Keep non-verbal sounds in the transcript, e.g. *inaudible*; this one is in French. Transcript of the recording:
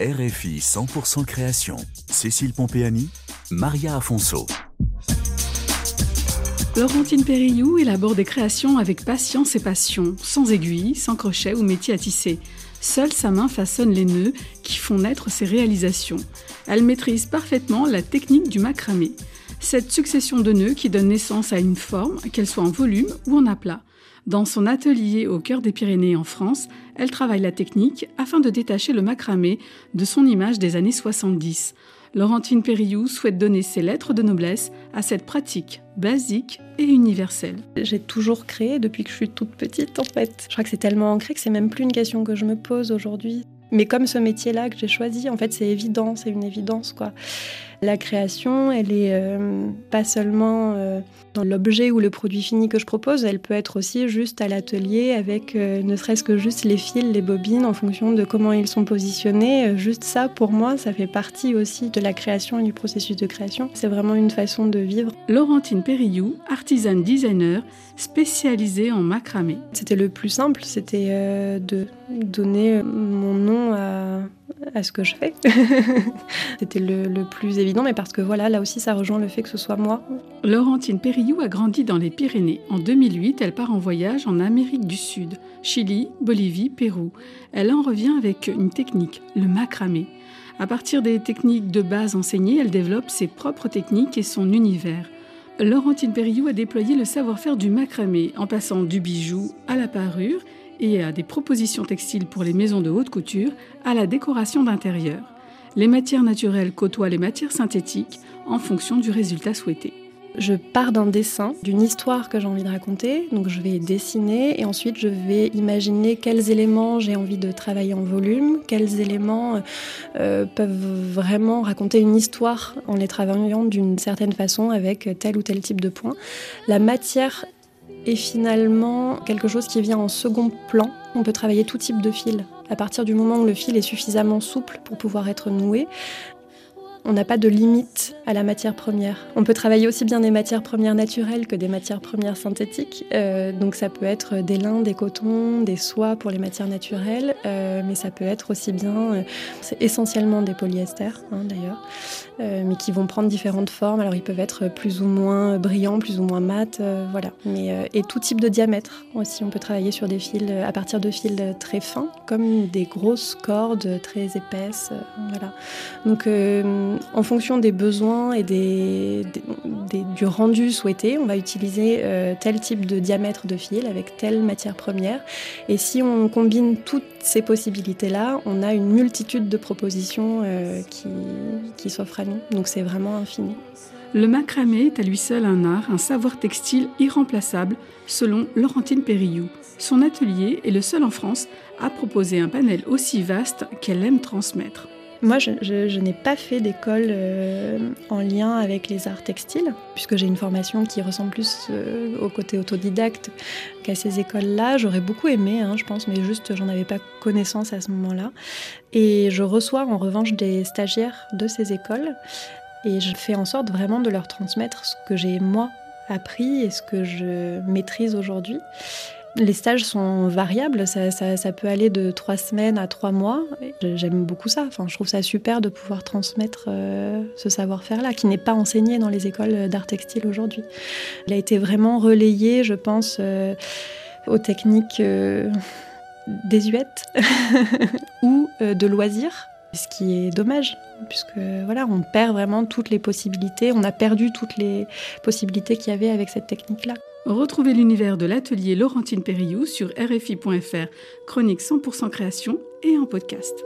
RFI 100% création. Cécile Pompéani, Maria Afonso. Laurentine Périllou élabore des créations avec patience et passion, sans aiguille, sans crochet ou métier à tisser. Seule sa main façonne les nœuds qui font naître ses réalisations. Elle maîtrise parfaitement la technique du macramé. Cette succession de nœuds qui donne naissance à une forme, qu'elle soit en volume ou en aplat. Dans son atelier au cœur des Pyrénées en France, elle travaille la technique afin de détacher le macramé de son image des années 70. Laurentine Périllou souhaite donner ses lettres de noblesse à cette pratique basique et universelle. J'ai toujours créé depuis que je suis toute petite en fait. Je crois que c'est tellement ancré que c'est même plus une question que je me pose aujourd'hui. Mais comme ce métier-là que j'ai choisi, en fait, c'est évident, c'est une évidence, quoi. La création, elle est euh, pas seulement euh, dans l'objet ou le produit fini que je propose, elle peut être aussi juste à l'atelier avec euh, ne serait-ce que juste les fils, les bobines en fonction de comment ils sont positionnés. Juste ça, pour moi, ça fait partie aussi de la création et du processus de création. C'est vraiment une façon de vivre. Laurentine Périllou, artisane designer, spécialisée en macramé. C'était le plus simple, c'était de donner mon nom à à ce que je fais. *laughs* C'était le, plus évident, mais parce que voilà, là aussi, ça rejoint le fait que ce soit moi. Laurentine Périllou a grandi dans les Pyrénées. En 2008, elle part en voyage en Amérique du Sud, Chili, Bolivie, Pérou. Elle en revient avec une technique, le macramé. À partir des techniques de base enseignées, elle développe ses propres techniques et son univers. Laurentine Périllou a déployé le savoir-faire du macramé en passant du bijou à la parure et à des propositions textiles pour les maisons de haute couture, à la décoration d'intérieur. Les matières naturelles côtoient les matières synthétiques en fonction du résultat souhaité. Je pars d'un dessin, d'une histoire que j'ai envie de raconter, donc je vais dessiner et ensuite je vais imaginer quels éléments j'ai envie de travailler en volume, quels éléments euh, peuvent vraiment raconter une histoire en les travaillant d'une certaine façon avec tel ou tel type de point. La matière et finalement quelque chose qui vient en second plan. On peut travailler tout type de fil. À partir du moment où le fil est suffisamment souple pour pouvoir être noué, on n'a pas de limite à la matière première. On peut travailler aussi bien des matières premières naturelles que des matières premières synthétiques. Euh, donc ça peut être des lins, des cotons, des soies pour les matières naturelles, euh, mais ça peut être aussi bien, euh, c'est essentiellement des polyesters hein, d'ailleurs, mais qui vont prendre différentes formes. Alors ils peuvent être plus ou moins brillants, plus ou moins mat, voilà. Et tout type de diamètre aussi. On peut travailler sur des fils à partir de fils très fins, comme des grosses cordes très épaisses, voilà. Donc en fonction des besoins et du rendu souhaité, on va utiliser euh, tel type de diamètre de fil avec telle matière première. Et si on combine toutes ces possibilités-là, on a une multitude de propositions euh, qui, qui s'offrent à nous. Donc c'est vraiment infini. Le macramé est à lui seul un art, un savoir textile irremplaçable, selon Laurentine Périllou. Son atelier est le seul en France à proposer un panel aussi vaste qu'elle aime transmettre. Moi, je, n'ai pas fait d'école euh, en lien avec les arts textiles, puisque j'ai une formation qui ressemble plus euh, au côté autodidacte qu'à ces écoles-là. J'aurais beaucoup aimé, hein, je pense, mais juste, j'en avais pas connaissance à ce moment-là. Et je reçois en revanche des stagiaires de ces écoles, et je fais en sorte vraiment de leur transmettre ce que j'ai moi appris et ce que je maîtrise aujourd'hui. Les stages sont variables, ça, peut aller de trois semaines à trois mois. J'aime beaucoup ça. Enfin, je trouve ça super de pouvoir transmettre euh, ce savoir-faire-là, qui n'est pas enseigné dans les écoles d'art textile aujourd'hui. Il a été vraiment relayé, je pense, euh, aux techniques euh, désuètes *laughs* ou de loisirs ce qui est dommage, puisque voilà, on perd vraiment toutes les possibilités, on a perdu toutes les possibilités qu'il y avait avec cette technique-là. Retrouvez l'univers de l'atelier Laurentine Périllou sur RFI.fr, chronique 100% création et en podcast.